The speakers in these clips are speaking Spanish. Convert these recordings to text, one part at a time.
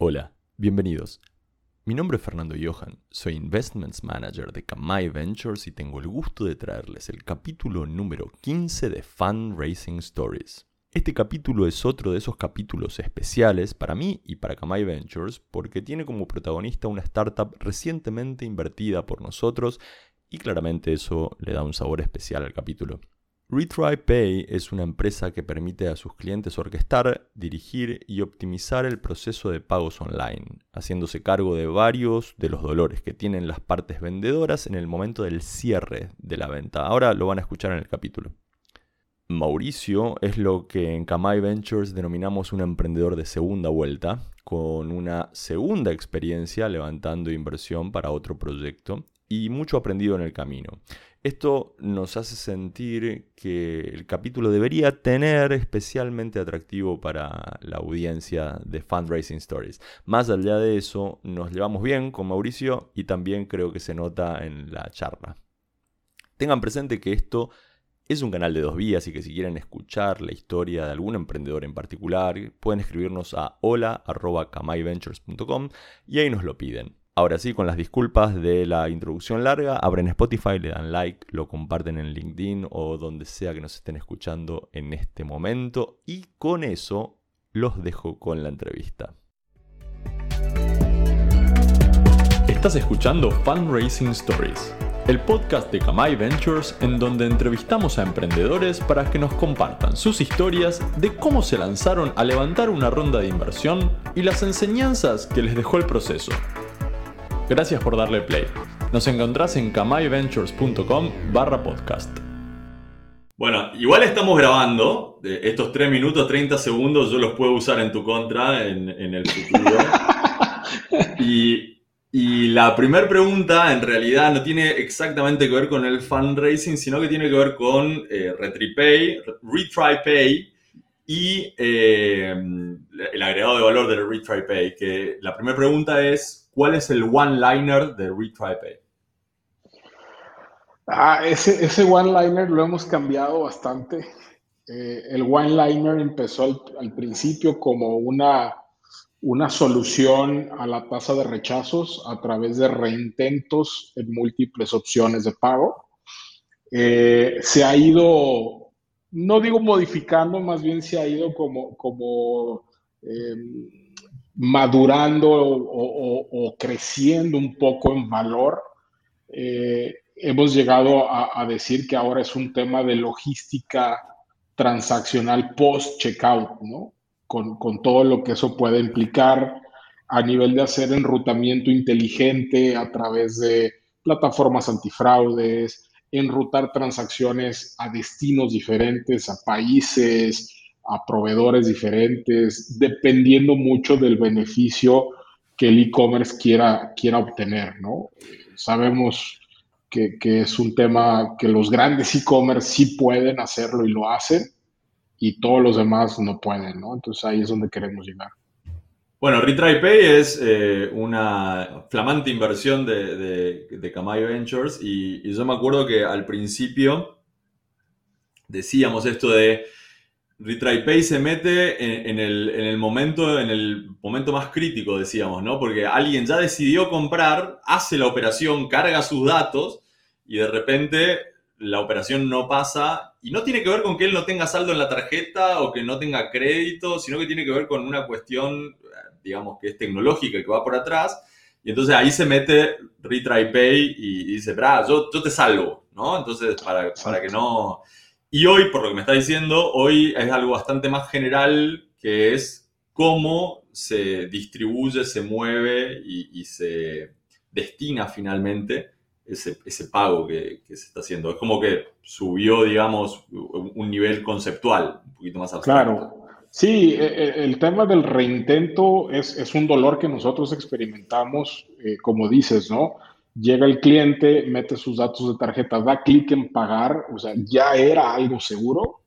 Hola, bienvenidos. Mi nombre es Fernando Johan, soy Investments Manager de Kamai Ventures y tengo el gusto de traerles el capítulo número 15 de Fundraising Stories. Este capítulo es otro de esos capítulos especiales para mí y para Kamai Ventures porque tiene como protagonista una startup recientemente invertida por nosotros y claramente eso le da un sabor especial al capítulo. Retry Pay es una empresa que permite a sus clientes orquestar, dirigir y optimizar el proceso de pagos online, haciéndose cargo de varios de los dolores que tienen las partes vendedoras en el momento del cierre de la venta. Ahora lo van a escuchar en el capítulo. Mauricio es lo que en Kamai Ventures denominamos un emprendedor de segunda vuelta, con una segunda experiencia levantando inversión para otro proyecto y mucho aprendido en el camino. Esto nos hace sentir que el capítulo debería tener especialmente atractivo para la audiencia de Fundraising Stories. Más allá de eso, nos llevamos bien con Mauricio y también creo que se nota en la charla. Tengan presente que esto es un canal de dos vías y que si quieren escuchar la historia de algún emprendedor en particular, pueden escribirnos a hola.kamaiventures.com y ahí nos lo piden. Ahora sí, con las disculpas de la introducción larga, abren Spotify, le dan like, lo comparten en LinkedIn o donde sea que nos estén escuchando en este momento. Y con eso los dejo con la entrevista. Estás escuchando Fundraising Stories, el podcast de Kamai Ventures en donde entrevistamos a emprendedores para que nos compartan sus historias de cómo se lanzaron a levantar una ronda de inversión y las enseñanzas que les dejó el proceso. Gracias por darle play. Nos encontrás en kamayventures.com barra podcast. Bueno, igual estamos grabando. Estos 3 minutos, 30 segundos, yo los puedo usar en tu contra en, el futuro. y, la primera pregunta en realidad no tiene exactamente que ver con el fundraising, sino que tiene que ver con eh, RetriPay, RetryPay y eh, el agregado de valor del RetryPay. Que la primera pregunta es, ¿Cuál es el one-liner de RetryPay? Ah, ese, ese one-liner lo hemos cambiado bastante. Eh, el one-liner empezó al, principio como una, una solución a la tasa de rechazos a través de reintentos en múltiples opciones de pago. Eh, se ha ido, no digo modificando, más bien se ha ido como, como eh, madurando o, creciendo un poco en valor, eh, hemos llegado a, decir que ahora es un tema de logística transaccional post-checkout, ¿no? Con, con, todo lo que eso puede implicar a nivel de hacer enrutamiento inteligente a través de plataformas antifraudes, enrutar transacciones a destinos diferentes, a países, a proveedores diferentes, dependiendo mucho del beneficio que el e-commerce quiera, quiera obtener, ¿no? Sabemos que, es un tema que los grandes e-commerce sí pueden hacerlo y lo hacen, y todos los demás no pueden, ¿no? Entonces ahí es donde queremos llegar. Bueno, RetryPay es eh, una flamante inversión de, de, de Ventures y, y, yo me acuerdo que al principio decíamos esto de RetryPay se mete en, el, momento, en el momento más crítico, decíamos, ¿no? Porque alguien ya decidió comprar, hace la operación, carga sus datos y de repente la operación no pasa y no tiene que ver con que él no tenga saldo en la tarjeta o que no tenga crédito, sino que tiene que ver con una cuestión, digamos, que es tecnológica, que va por atrás. Y entonces ahí se mete RetryPay y, dice, bra, yo, yo te salvo, ¿no? Entonces, para, para que no... Y hoy, por lo que me está diciendo, hoy es algo bastante más general que es cómo se distribuye, se mueve y, se destina finalmente ese, pago que, se está haciendo. Es como que subió, digamos, un nivel conceptual, un poquito más abstracto. Claro. Sí, e, e, el tema del reintento es, un dolor que nosotros experimentamos, eh, como dices, ¿no? Llega el cliente, mete sus datos de tarjeta, da clic en pagar, o sea, ya era algo seguro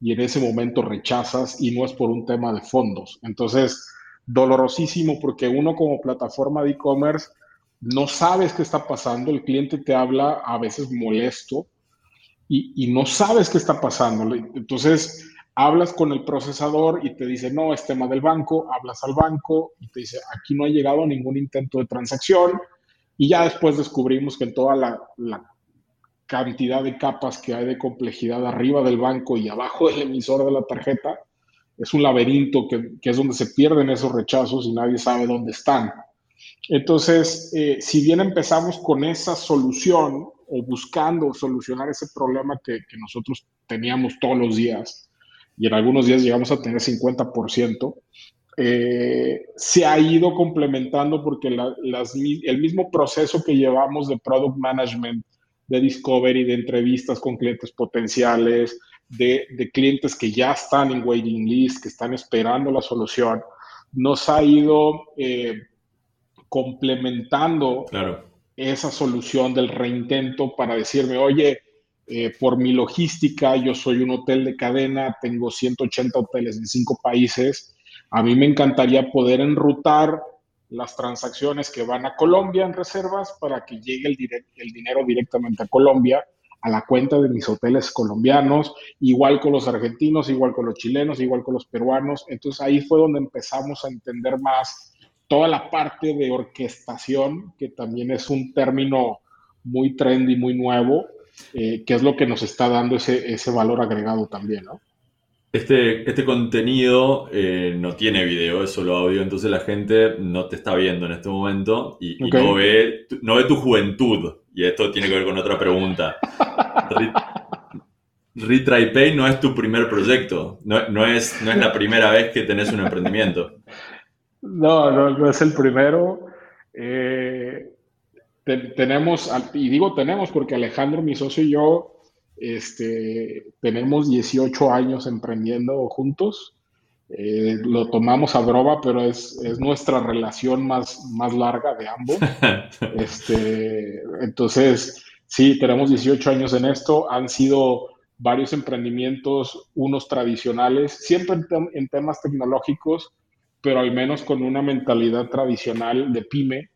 y en ese momento rechazas y no es por un tema de fondos. Entonces, dolorosísimo porque uno como plataforma de e-commerce no sabes qué está pasando, el cliente te habla a veces molesto y, no sabes qué está pasando. Entonces, hablas con el procesador y te dice, no, es tema del banco, hablas al banco y te dice, aquí no ha llegado ningún intento de transacción. Y ya después descubrimos que en toda la, cantidad de capas que hay de complejidad arriba del banco y abajo del emisor de la tarjeta, es un laberinto que, es donde se pierden esos rechazos y nadie sabe dónde están. Entonces, eh, si bien empezamos con esa solución o buscando solucionar ese problema que, nosotros teníamos todos los días, y en algunos días llegamos a tener 50%, eh, se ha ido complementando porque el mismo proceso que llevamos de product management, de discovery, de entrevistas con clientes potenciales, de, clientes que ya están en waiting list, que están esperando la solución, nos ha ido eh, complementando esa solución del reintento para decirme, oye, eh, por mi logística, yo soy un hotel de cadena, tengo 180 hoteles en cinco países. A mí me encantaría poder enrutar las transacciones que van a Colombia en reservas para que llegue el, dinero directamente a Colombia, a la cuenta de mis hoteles colombianos, igual con los argentinos, igual con los chilenos, igual con los peruanos. Entonces ahí fue donde empezamos a entender más toda la parte de orquestación, que también es un término muy trendy, muy nuevo, eh, qué es lo que nos está dando ese, ese valor agregado también, ¿no? Este, este contenido eh, no tiene video, es solo audio, entonces la gente no te está viendo en este momento y, no, ve, no ve tu juventud. Y esto tiene que ver con otra pregunta. Retry Pay no es tu primer proyecto, no, no, es, no es la primera vez que tenés un emprendimiento. No, no, no es el primero. Eh, tenemos, y digo tenemos porque Alejandro, mi socio y yo, este, tenemos 18 años emprendiendo juntos. Eh, lo tomamos a broma, pero es, es, nuestra relación más, más larga de ambos. este, entonces, sí, tenemos 18 años en esto. Han sido varios emprendimientos, unos tradicionales, siempre en, en temas tecnológicos, pero al menos con una mentalidad tradicional de pyme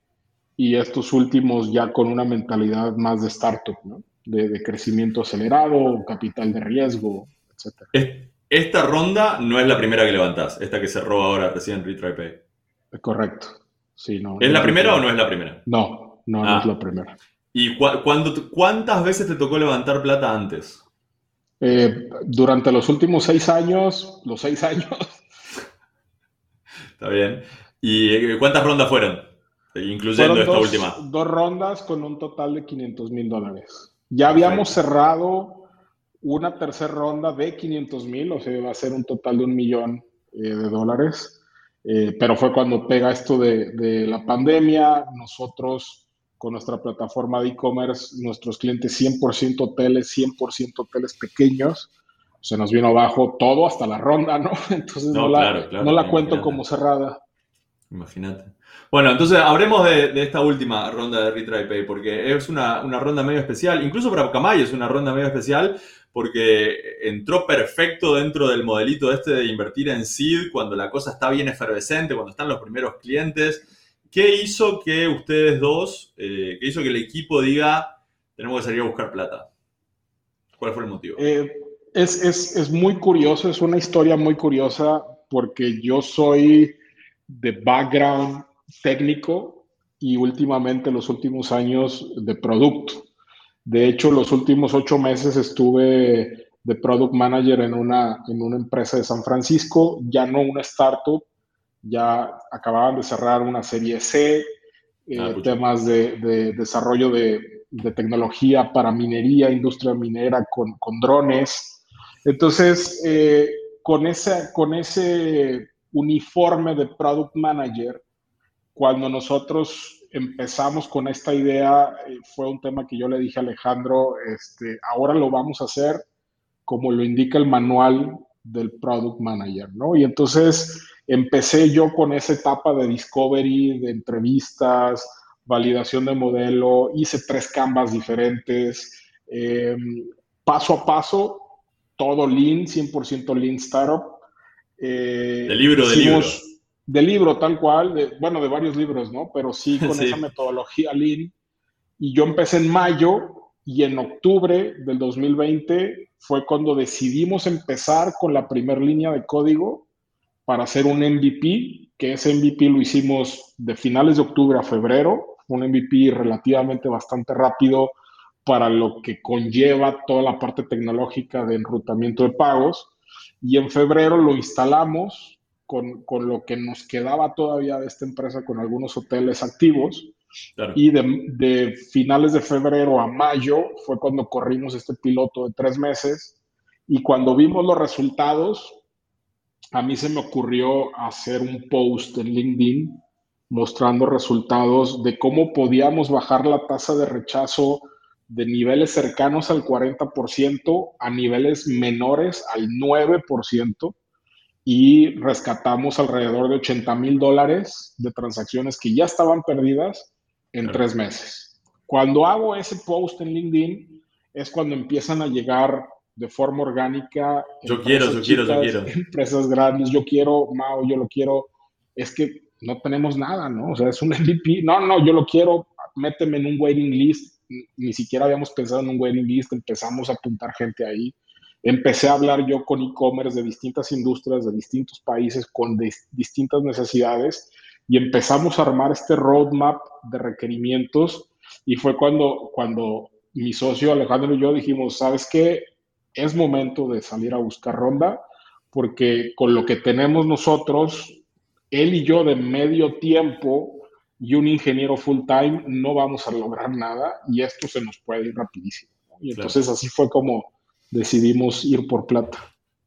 y estos últimos ya con una mentalidad más de startup, ¿no? De, crecimiento acelerado, capital de riesgo, etc. Esta ronda no es la primera que levantás, esta que cerró ahora recién RetryPay. Correcto. Sí, no, ¿Es la primera o no es la primera? No, no, es ah. la primera. ¿Y cuántas veces te tocó levantar plata antes? Eh, durante los últimos seis años, los seis años. Está bien. ¿Y eh, cuántas rondas fueron? incluyendo esta última. Dos rondas con un total de 500 mil dólares. Ya habíamos cerrado una tercera ronda de 500 mil, o sea, va a ser un total de un millón eh, de dólares. Eh, pero fue cuando pega esto de, de, la pandemia, nosotros con nuestra plataforma de e-commerce, nuestros clientes 100% hoteles, 100% hoteles pequeños, se nos vino abajo todo hasta la ronda, ¿no? Entonces no, la, no la cuento como cerrada. Imagínate. Bueno, entonces hablemos de, esta última ronda de Retry Pay, porque es una, ronda medio especial, incluso para Kamai es una ronda medio especial, porque entró perfecto dentro del modelito este de invertir en seed cuando la cosa está bien efervescente, cuando están los primeros clientes. ¿Qué hizo que ustedes dos, eh, qué hizo que el equipo diga, tenemos que salir a buscar plata? ¿Cuál fue el motivo? Eh, es, es muy curioso, es una historia muy curiosa, porque yo soy de background técnico y últimamente los últimos años de producto. De hecho, los últimos ocho meses estuve de product manager en una, en una empresa de San Francisco, ya no una startup, ya acababan de cerrar una serie C, eh, ah, temas de, desarrollo de, tecnología para minería, industria minera con, con drones. Entonces, eh, con, ese, con ese uniforme de product manager, cuando nosotros empezamos con esta idea, eh, fue un tema que yo le dije a Alejandro, este, ahora lo vamos a hacer como lo indica el manual del product manager, ¿no? Y entonces empecé yo con esa etapa de discovery, de entrevistas, validación de modelo, hice tres canvas diferentes, em, paso a paso, todo lean, 100% lean startup. Eh, de libro, de libro de libro tal cual, de, bueno, de varios libros, ¿no? Pero sí con esa metodología Lean. Y yo empecé en mayo y en octubre del 2020 fue cuando decidimos empezar con la primera línea de código para hacer un MVP, que ese MVP lo hicimos de finales de octubre a febrero, un MVP relativamente bastante rápido para lo que conlleva toda la parte tecnológica de enrutamiento de pagos. Y en febrero lo instalamos con, con lo que nos quedaba todavía de esta empresa con algunos hoteles activos y de, finales de febrero a mayo fue cuando corrimos este piloto de tres meses. Y cuando vimos los resultados, a mí se me ocurrió hacer un post en LinkedIn mostrando resultados de cómo podíamos bajar la tasa de rechazo de niveles cercanos al 40% a niveles menores al 9% y rescatamos alrededor de 80 mil dólares de transacciones que ya estaban perdidas en tres meses. Cuando hago ese post en LinkedIn es cuando empiezan a llegar de forma orgánica. Yo quiero, yo quiero, yo quiero. Empresas grandes, yo quiero, Mao, yo lo quiero. Es que no tenemos nada, ¿no? O sea, es un MVP. No, no, yo lo quiero, méteme en un waiting list. Ni siquiera habíamos pensado en un waiting list, empezamos a apuntar gente ahí. Empecé a hablar yo con e-commerce de distintas industrias, de distintos países, con distintas necesidades y empezamos a armar este roadmap de requerimientos y fue cuando, cuando mi socio Alejandro y yo dijimos, ¿sabes qué? Es momento de salir a buscar ronda porque con lo que tenemos nosotros, él y yo de medio tiempo y un ingeniero full time, no vamos a lograr nada y esto se nos puede ir rapidísimo. Y entonces así fue como decidimos ir por plata.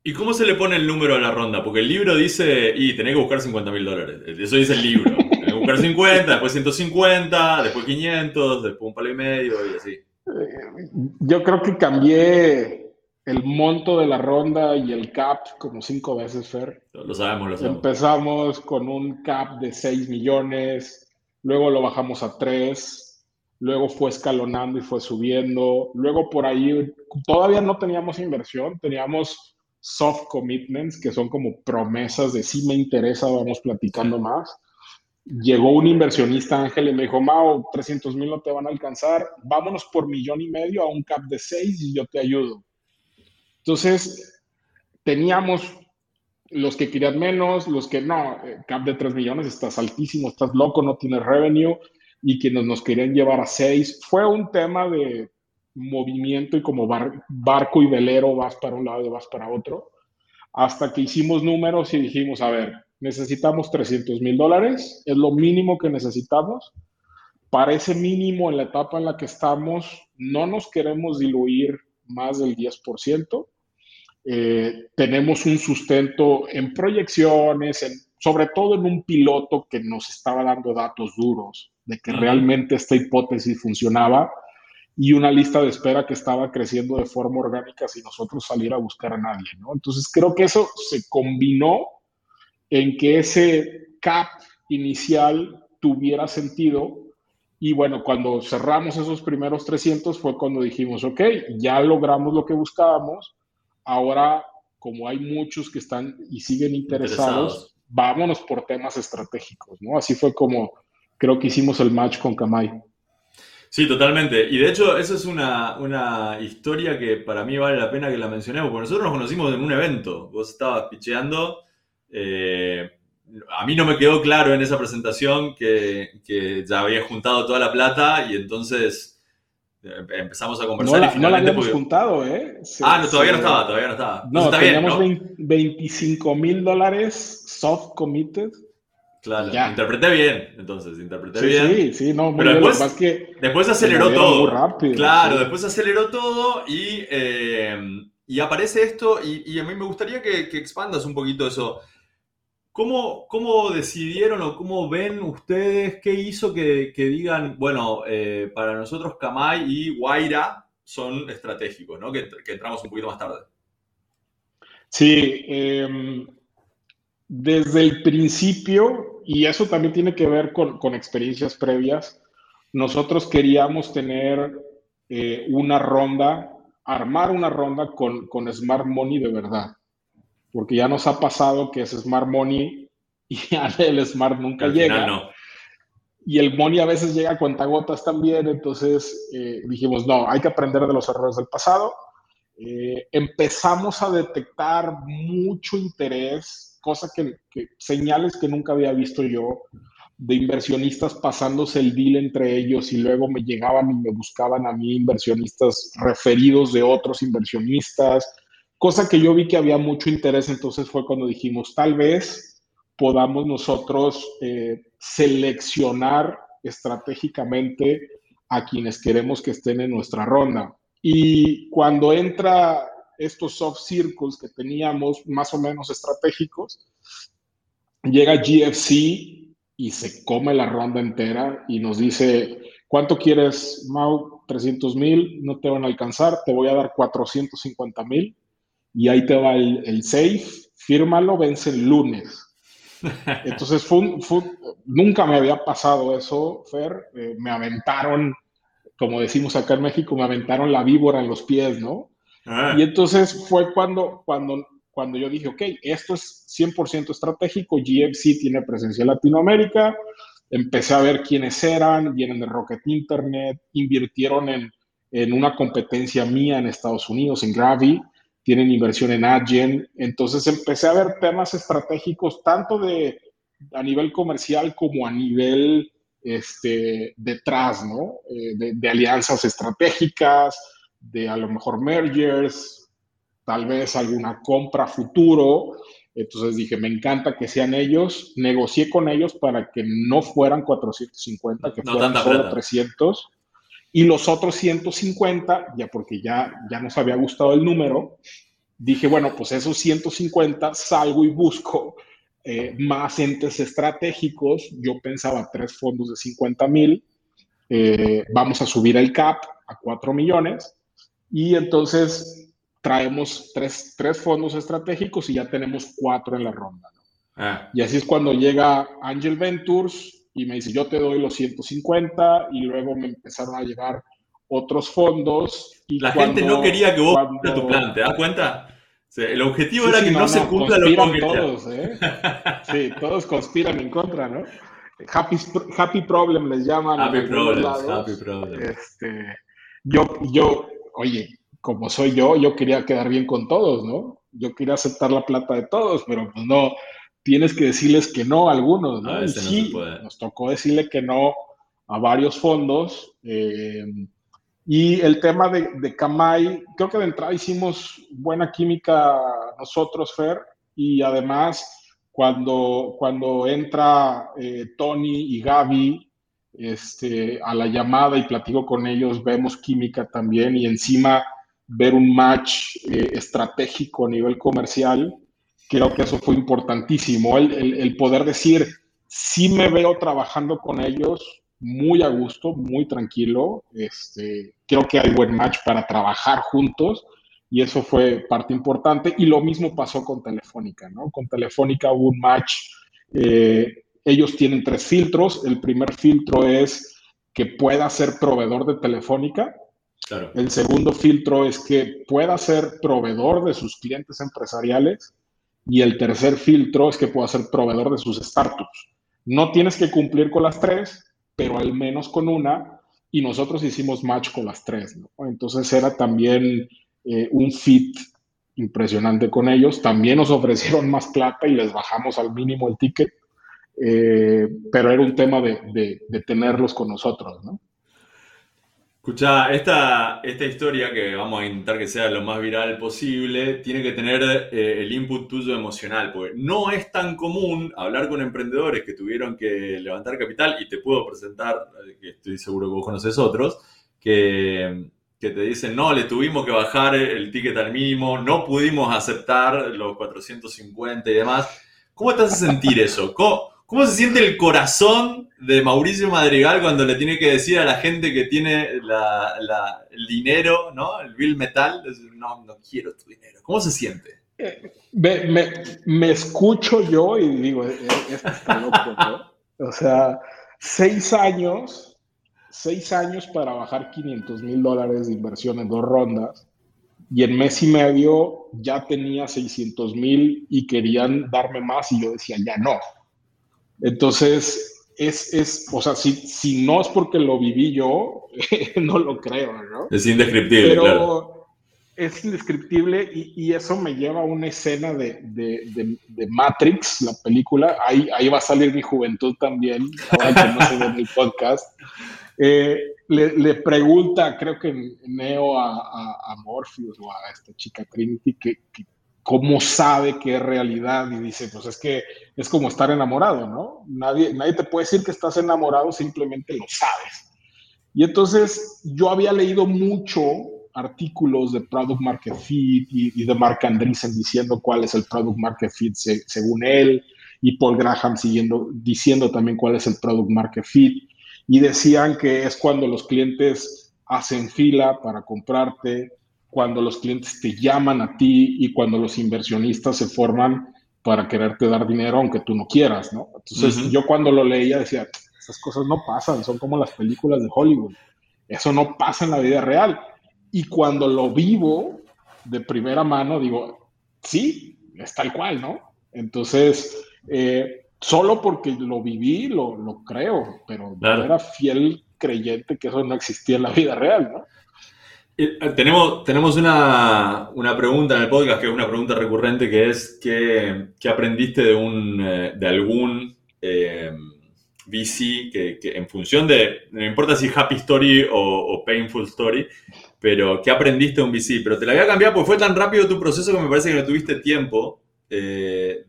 ¿Y cómo se le pone el número a la ronda? Porque el libro dice, y tenés que buscar 50 mil dólares. Eso dice el libro. tenés que buscar 50, después 150, después 500, después un palo y medio y así. Eh, yo creo que cambié el monto de la ronda y el cap como cinco veces, Fer. Lo sabemos, lo sabemos. Empezamos con un cap de 6 millones, luego lo bajamos a 3, luego fue escalonando y fue subiendo, luego por ahí todavía no teníamos inversión, teníamos soft commitments, que son como promesas de si me interesa, vamos platicando más. Llegó un inversionista Ángel y me dijo, Mao, 300 mil no te van a alcanzar, vámonos por millón y medio a un cap de 6 y yo te ayudo. Entonces, teníamos los que querían menos, los que no, eh, cap de 3 millones, estás altísimo, estás loco, no tienes revenue, y quienes nos querían llevar a 6. Fue un tema de movimiento y como barco y velero vas para un lado y vas para otro, hasta que hicimos números y dijimos, a ver, necesitamos 300 mil dólares, es lo mínimo que necesitamos. Para ese mínimo en la etapa en la que estamos, no nos queremos diluir más del 10%. Eh, tenemos un sustento en proyecciones, sobre todo en un piloto que nos estaba dando datos duros de que realmente esta hipótesis funcionaba y una lista de espera que estaba creciendo de forma orgánica sin nosotros salir a buscar a nadie, ¿no? Entonces creo que eso se combinó en que ese cap inicial tuviera sentido y bueno, cuando cerramos esos primeros 300 fue cuando dijimos, ok, ya logramos lo que buscábamos, ahora como hay muchos que están y siguen interesados, vámonos por temas estratégicos, ¿no? Así fue como creo que hicimos el match con Kamai. Sí, totalmente. Y de hecho, esa es una, una, historia que para mí vale la pena que la mencionemos, porque nosotros nos conocimos en un evento. Vos estabas picheando. Eh, a mí no me quedó claro en esa presentación que, que, ya había juntado toda la plata y entonces empezamos a conversar. No la, y finalmente no la habíamos juntado, ¿eh? ah, no, todavía no estaba, todavía no estaba. No, teníamos 25 mil dólares soft committed Claro, interpreté bien, entonces, interpreté bien. Sí, sí, no, muy Pero después, que después aceleró todo. rápido, claro, después aceleró todo y, eh, y aparece esto y, a mí me gustaría que, expandas un poquito eso. ¿Cómo, ¿Cómo, decidieron o cómo ven ustedes qué hizo que, digan, bueno, eh, para nosotros Kamai y Guaira son estratégicos, ¿no? Que, que entramos un poquito más tarde. Sí, eh, desde el principio, y eso también tiene que ver con, experiencias previas, nosotros queríamos tener eh, una ronda, armar una ronda con, Smart Money de verdad, porque ya nos ha pasado que es Smart Money y el Smart nunca llega. y el money a veces llega a cuentagotas también, entonces eh, dijimos, no, hay que aprender de los errores del pasado. Eh, empezamos a detectar mucho interés, cosas que, señales que nunca había visto yo, de inversionistas pasándose el deal entre ellos y luego me llegaban y me buscaban a mí inversionistas referidos de otros inversionistas, cosa que yo vi que había mucho interés, entonces fue cuando dijimos, tal vez podamos nosotros eh, seleccionar estratégicamente a quienes queremos que estén en nuestra ronda. Y cuando entra estos soft circles que teníamos más o menos estratégicos, llega GFC y se come la ronda entera y nos dice, ¿cuánto quieres, Mau? 300 mil, no te van a alcanzar, te voy a dar 450 mil y ahí te va el, el safe, fírmalo, vence el lunes. Entonces, fue, nunca me había pasado eso, Fer. Eh, me aventaron, como decimos acá en México, me aventaron la víbora en los pies, ¿no? Ah. Y entonces fue cuando, cuando, cuando yo dije, ok, esto es 100% estratégico, GFC tiene presencia en Latinoamérica, empecé a ver quiénes eran, vienen de Rocket Internet, invirtieron en, en una competencia mía en Estados Unidos, en Gravy, tienen inversión en Adyen. Entonces empecé a ver temas estratégicos tanto de a nivel comercial como a nivel este, detrás, ¿no? Eh, de, alianzas estratégicas, de a lo mejor mergers, tal vez alguna compra futuro. Entonces dije, me encanta que sean ellos. Negocié con ellos para que no fueran 450, que fueran solo 300 y los otros 150, ya porque ya, ya nos había gustado el número, dije, bueno, pues esos 150 salgo y busco eh, más entes estratégicos. Yo pensaba tres fondos de 50 mil, eh, vamos a subir el CAP a 4 millones y entonces traemos tres, tres fondos estratégicos y ya tenemos cuatro en la ronda. Ah. Y así es cuando llega Angel Ventures, y me dice, yo te doy los 150 y luego me empezaron a llegar otros fondos. Y la gente no quería que vos cuando... tu plan, ¿te das cuenta? el objetivo era que no, se cumpla lo que todos, ¿eh? Sí, todos conspiran en contra, ¿no? Happy, happy problem les llaman. Happy problem, happy problem. Este, yo, yo, oye, como soy yo, yo quería quedar bien con todos, ¿no? Yo quería aceptar la plata de todos, pero pues no, tienes que decirles que no a algunos, ¿no? sí, nos tocó decirle que no a varios fondos. Eh, y el tema de, de Kamai, creo que de entrada hicimos buena química nosotros, Fer, y además cuando, cuando entra eh, Tony y Gaby este, a la llamada y platico con ellos, vemos química también y encima ver un match eh, estratégico a nivel comercial creo que eso fue importantísimo, el, poder decir, sí me veo trabajando con ellos muy a gusto, muy tranquilo, este, creo que hay buen match para trabajar juntos y eso fue parte importante y lo mismo pasó con Telefónica, ¿no? Con Telefónica hubo un match, eh, ellos tienen tres filtros, el primer filtro es que pueda ser proveedor de Telefónica, El segundo filtro es que pueda ser proveedor de sus clientes empresariales. Y el tercer filtro es que pueda ser proveedor de sus startups. No tienes que cumplir con las tres, pero al menos con una. Y nosotros hicimos match con las tres. Entonces era también eh, un fit impresionante con ellos. También nos ofrecieron más plata y les bajamos al mínimo el ticket. Eh, pero era un tema de, de, de tenerlos con nosotros, ¿no? Escucha, esta, esta historia que vamos a intentar que sea lo más viral posible, tiene que tener eh, el input tuyo emocional, porque no es tan común hablar con emprendedores que tuvieron que levantar capital, y te puedo presentar, eh, que estoy seguro que vos conoces otros, que, que te dicen, no, le tuvimos que bajar el ticket al mínimo, no pudimos aceptar los 450 y demás. ¿Cómo te hace sentir eso? ¿Cómo, ¿Cómo se siente el corazón de Mauricio Madrigal cuando le tiene que decir a la gente que tiene el dinero, ¿no? El bill metal, no, no quiero tu dinero. ¿Cómo se siente? Eh, me, escucho yo y digo, eh, esto está loco, ¿no? O sea, seis años, seis años para bajar 500 mil dólares de inversión en dos rondas y en mes y medio ya tenía 600 mil y querían darme más y yo decía, ya no. Entonces, es, es, o sea, si, si no es porque lo viví yo, no lo creo, ¿no? Es indescriptible, Pero claro. Es indescriptible y, y, eso me lleva a una escena de, de, de, Matrix, la película. Ahí, ahí va a salir mi juventud también, ahora que no se ve en el podcast. Eh, le, le, pregunta, creo que Neo a, a, a, Morpheus o a esta chica Trinity, que, que cómo sabe que es realidad y dice, pues es que es como estar enamorado, ¿no? Nadie, nadie te puede decir que estás enamorado, simplemente lo sabes. Y entonces yo había leído mucho artículos de Product Market Fit y, de Mark Andreessen diciendo cuál es el Product Market Fit según él y Paul Graham siguiendo, diciendo también cuál es el Product Market Fit y decían que es cuando los clientes hacen fila para comprarte, cuando los clientes te llaman a ti y cuando los inversionistas se forman para quererte dar dinero aunque tú no quieras, ¿no? Entonces yo cuando lo leía decía, esas cosas no pasan, son como las películas de Hollywood, eso no pasa en la vida real. Y cuando lo vivo de primera mano, digo, sí, es tal cual, ¿no? Entonces, eh, solo porque lo viví, lo, lo creo, pero era fiel creyente que eso no existía en la vida real, ¿no? Eh, tenemos, tenemos una, pregunta en el podcast que es una pregunta recurrente que es ¿qué, aprendiste de, un, eh, de algún eh, VC que, en función de, no importa si happy story o, painful story, pero ¿qué aprendiste de un VC? Pero te la voy a cambiar porque fue tan rápido tu proceso que me parece que no tuviste tiempo de,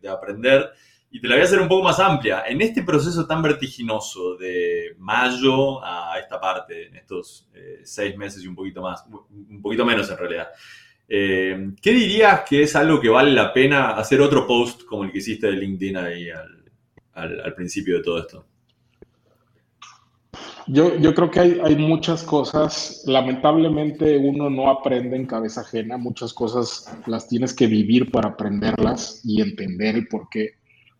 de aprender. Y te la voy a hacer un poco más amplia. En este proceso tan vertiginoso de mayo a esta parte, en estos eh, seis meses y un poquito más, un poquito menos en realidad, eh, ¿qué dirías que es algo que vale la pena hacer otro post como el que hiciste de LinkedIn ahí al, principio de todo esto? Yo, yo, creo que hay, hay, muchas cosas, lamentablemente uno no aprende en cabeza ajena, muchas cosas las tienes que vivir para aprenderlas y entender el por qué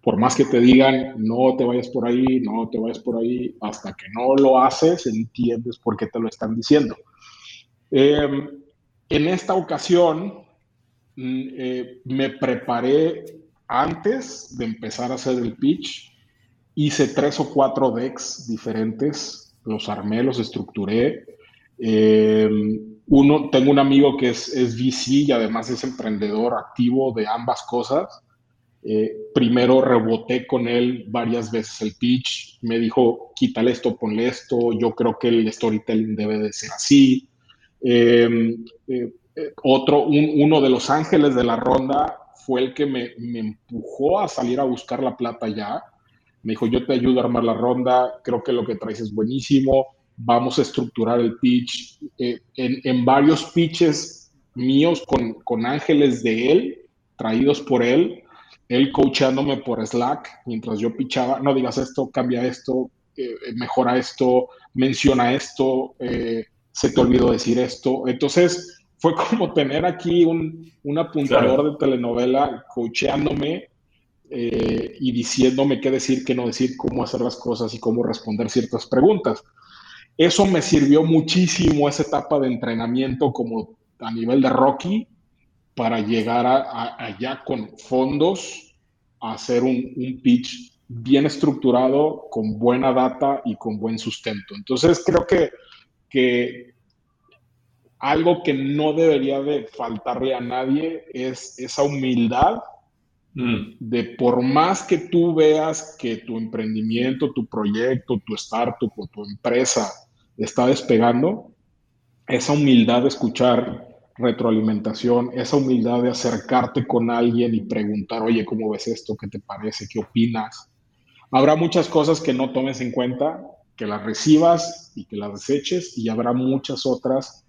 por más que te digan, no te vayas por ahí, no te vayas por ahí, hasta que no lo haces, entiendes por qué te lo están diciendo. Em, en esta ocasión, mm, eh, me preparé antes de empezar a hacer el pitch, hice tres o cuatro decks diferentes, los armé, los estructuré. Em, uno, tengo un amigo que es, es VC y además es emprendedor activo de ambas cosas eh, primero reboté con él varias veces el pitch, me dijo, quítale esto, ponle esto, yo creo que el storytelling debe de ser así. Em, eh, eh, otro, uno de los ángeles de la ronda fue el que me, empujó a salir a buscar la plata ya. Me dijo, yo te ayudo a armar la ronda, creo que lo que traes es buenísimo, vamos a estructurar el pitch. en, varios pitches míos con ángeles de él, traídos por él, él coachándome por Slack mientras yo pichaba, no digas esto, cambia esto, eh, mejora esto, menciona esto, eh, se te olvidó decir esto. Entonces fue como tener aquí un, apuntador de telenovela coachándome eh, y diciéndome qué decir, qué no decir, cómo hacer las cosas y cómo responder ciertas preguntas. Eso me sirvió muchísimo esa etapa de entrenamiento como a nivel de Rocky, para llegar allá con fondos a hacer un, pitch bien estructurado, con buena data y con buen sustento. Entonces creo que, que algo que no debería de faltarle a nadie es esa humildad mm. de por más que tú veas que tu emprendimiento, tu proyecto, tu startup o tu empresa está despegando, esa humildad de escuchar retroalimentación, esa humildad de acercarte con alguien y preguntar, oye, ¿cómo ves esto? ¿Qué te parece? ¿Qué opinas? Habrá muchas cosas que no tomes en cuenta, que las recibas y que las deseches, y habrá muchas otras,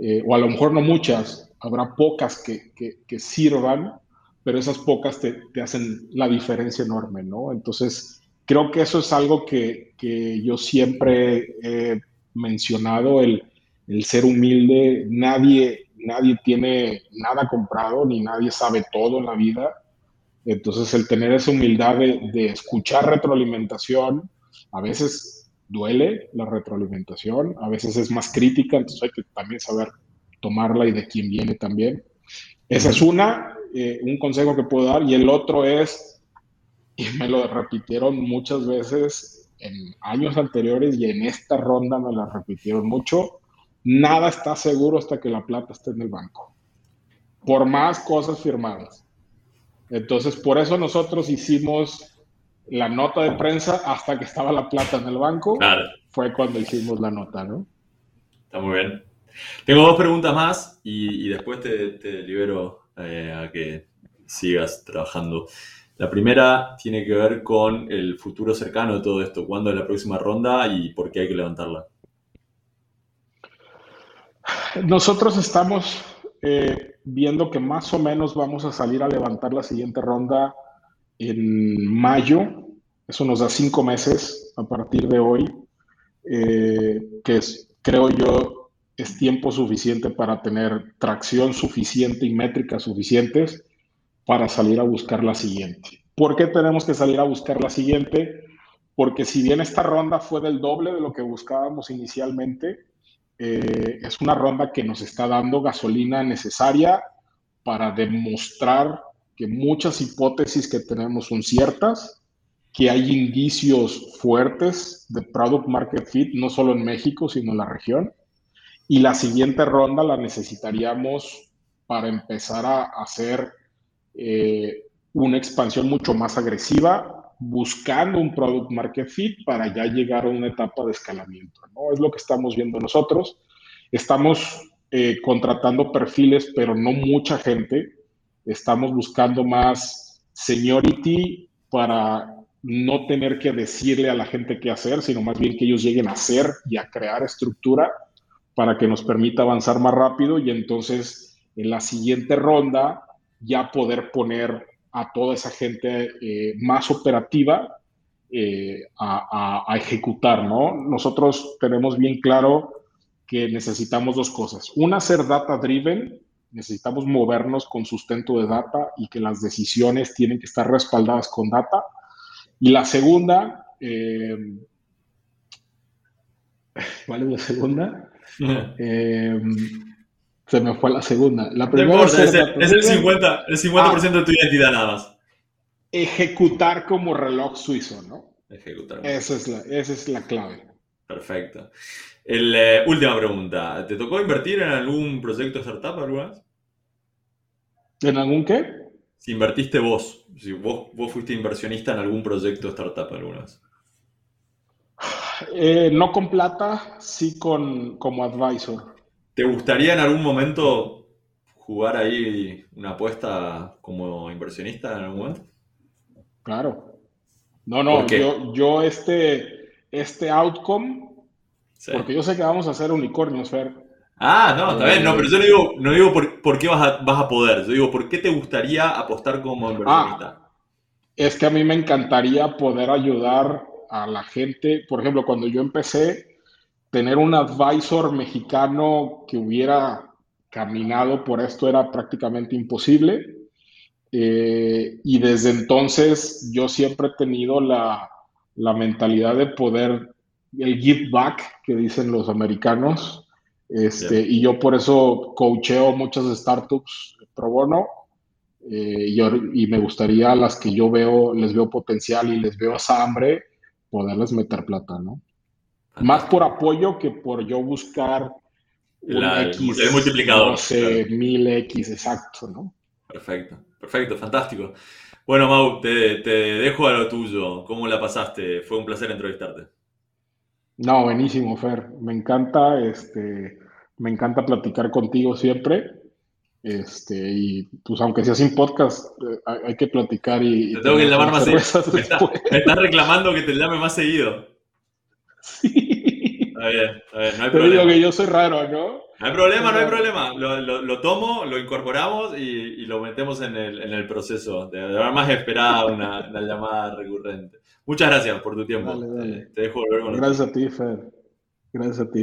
eh, o a lo mejor no muchas, habrá pocas que, que, sirvan, pero esas pocas te, te, hacen la diferencia enorme, ¿no? Entonces, creo que eso es algo que, que yo siempre he mencionado, el, el ser humilde, nadie, nadie tiene nada comprado ni nadie sabe todo en la vida. Entonces el tener esa humildad de, escuchar retroalimentación, a veces duele la retroalimentación, a veces es más crítica, entonces hay que también saber tomarla y de quién viene también. Esa es una, eh, un consejo que puedo dar. Y el otro es, y me lo repitieron muchas veces en años anteriores y en esta ronda me lo repitieron mucho. Nada está seguro hasta que la plata esté en el banco, por más cosas firmadas. Entonces, por eso nosotros hicimos la nota de prensa hasta que estaba la plata en el banco. Fue cuando hicimos la nota, ¿no? Está muy bien. Tengo dos preguntas más y, después te, libero eh, a que sigas trabajando. La primera tiene que ver con el futuro cercano de todo esto. ¿Cuándo es la próxima ronda y por qué hay que levantarla? Nosotros estamos eh, viendo que más o menos vamos a salir a levantar la siguiente ronda en mayo. Eso nos da cinco meses a partir de hoy, eh, que es, creo yo, es tiempo suficiente para tener tracción suficiente y métricas suficientes para salir a buscar la siguiente. ¿Por qué tenemos que salir a buscar la siguiente? Porque si bien esta ronda fue del doble de lo que buscábamos inicialmente, eh, es una ronda que nos está dando gasolina necesaria para demostrar que muchas hipótesis que tenemos son ciertas, que hay indicios fuertes de product market fit, no solo en México, sino en la región. Y la siguiente ronda la necesitaríamos para empezar a hacer eh, una expansión mucho más agresiva, buscando un product market fit para ya llegar a una etapa de escalamiento. ¿no? Es lo que estamos viendo nosotros. Estamos eh, contratando perfiles, pero no mucha gente. Estamos buscando más seniority para no tener que decirle a la gente qué hacer, sino más bien que ellos lleguen a hacer y a crear estructura para que nos permita avanzar más rápido y entonces en la siguiente ronda ya poder poner a toda esa gente eh, más operativa eh, a, a, ejecutar, ¿no? Nosotros tenemos bien claro que necesitamos dos cosas. Una, ser data driven, necesitamos movernos con sustento de data y que las decisiones tienen que estar respaldadas con data. Y la segunda, eh, ¿cuál es la segunda? Eh, se me fue la segunda. La primera es, el, 50%, el 50 de tu identidad nada más. Ejecutar como reloj suizo, ¿no? Ejecutar. Esa es la, esa es la clave. Perfecto. El, eh, última pregunta. ¿Te tocó invertir en algún proyecto de startup alguna vez? ¿En algún qué? Si invertiste vos, si vos, vos fuiste inversionista en algún proyecto de startup alguna vez. Eh, no con plata, sí con, como advisor. ¿Te gustaría en algún momento jugar ahí una apuesta como inversionista en algún momento? Claro. No, no, yo, yo este, este outcome, porque yo sé que vamos a hacer unicornios, Fer. Ah, no, está bien, no, pero yo no digo, no digo por, qué vas a, vas a, poder, yo digo, ¿por qué te gustaría apostar como inversionista? Ah, es que a mí me encantaría poder ayudar a la gente, por ejemplo, cuando yo empecé, tener un advisor mexicano que hubiera caminado por esto era prácticamente imposible. Eh, y desde entonces yo siempre he tenido la, mentalidad de poder, el give back que dicen los americanos, este, y yo por eso coacheo muchas startups pro bono, eh, y, y, me gustaría a las que yo veo, les veo potencial y les veo hambre, poderles meter plata, ¿no? Más por apoyo que por yo buscar un X. El multiplicador. mil X, exacto, ¿no? Perfecto, perfecto, fantástico. Bueno, Mau, te, dejo a lo tuyo. ¿Cómo la pasaste? Fue un placer entrevistarte. No, buenísimo, Fer. Me encanta, este, me encanta platicar contigo siempre. Este, y pues aunque sea sin podcast, eh, hay, que platicar y. Te tengo que llamar más seguido. Me, estás reclamando que te llame más seguido. Está bien, está bien, no hay Pero problema. digo que yo soy raro, ¿no? No hay problema, no hay problema. Lo, lo, tomo, lo incorporamos y, y, lo metemos en el, en el proceso. De, verdad más esperada una, una, llamada recurrente. Muchas gracias por tu tiempo. Dale, dale. Te, dejo volver con Gracias a ti, Fer. Gracias a ti.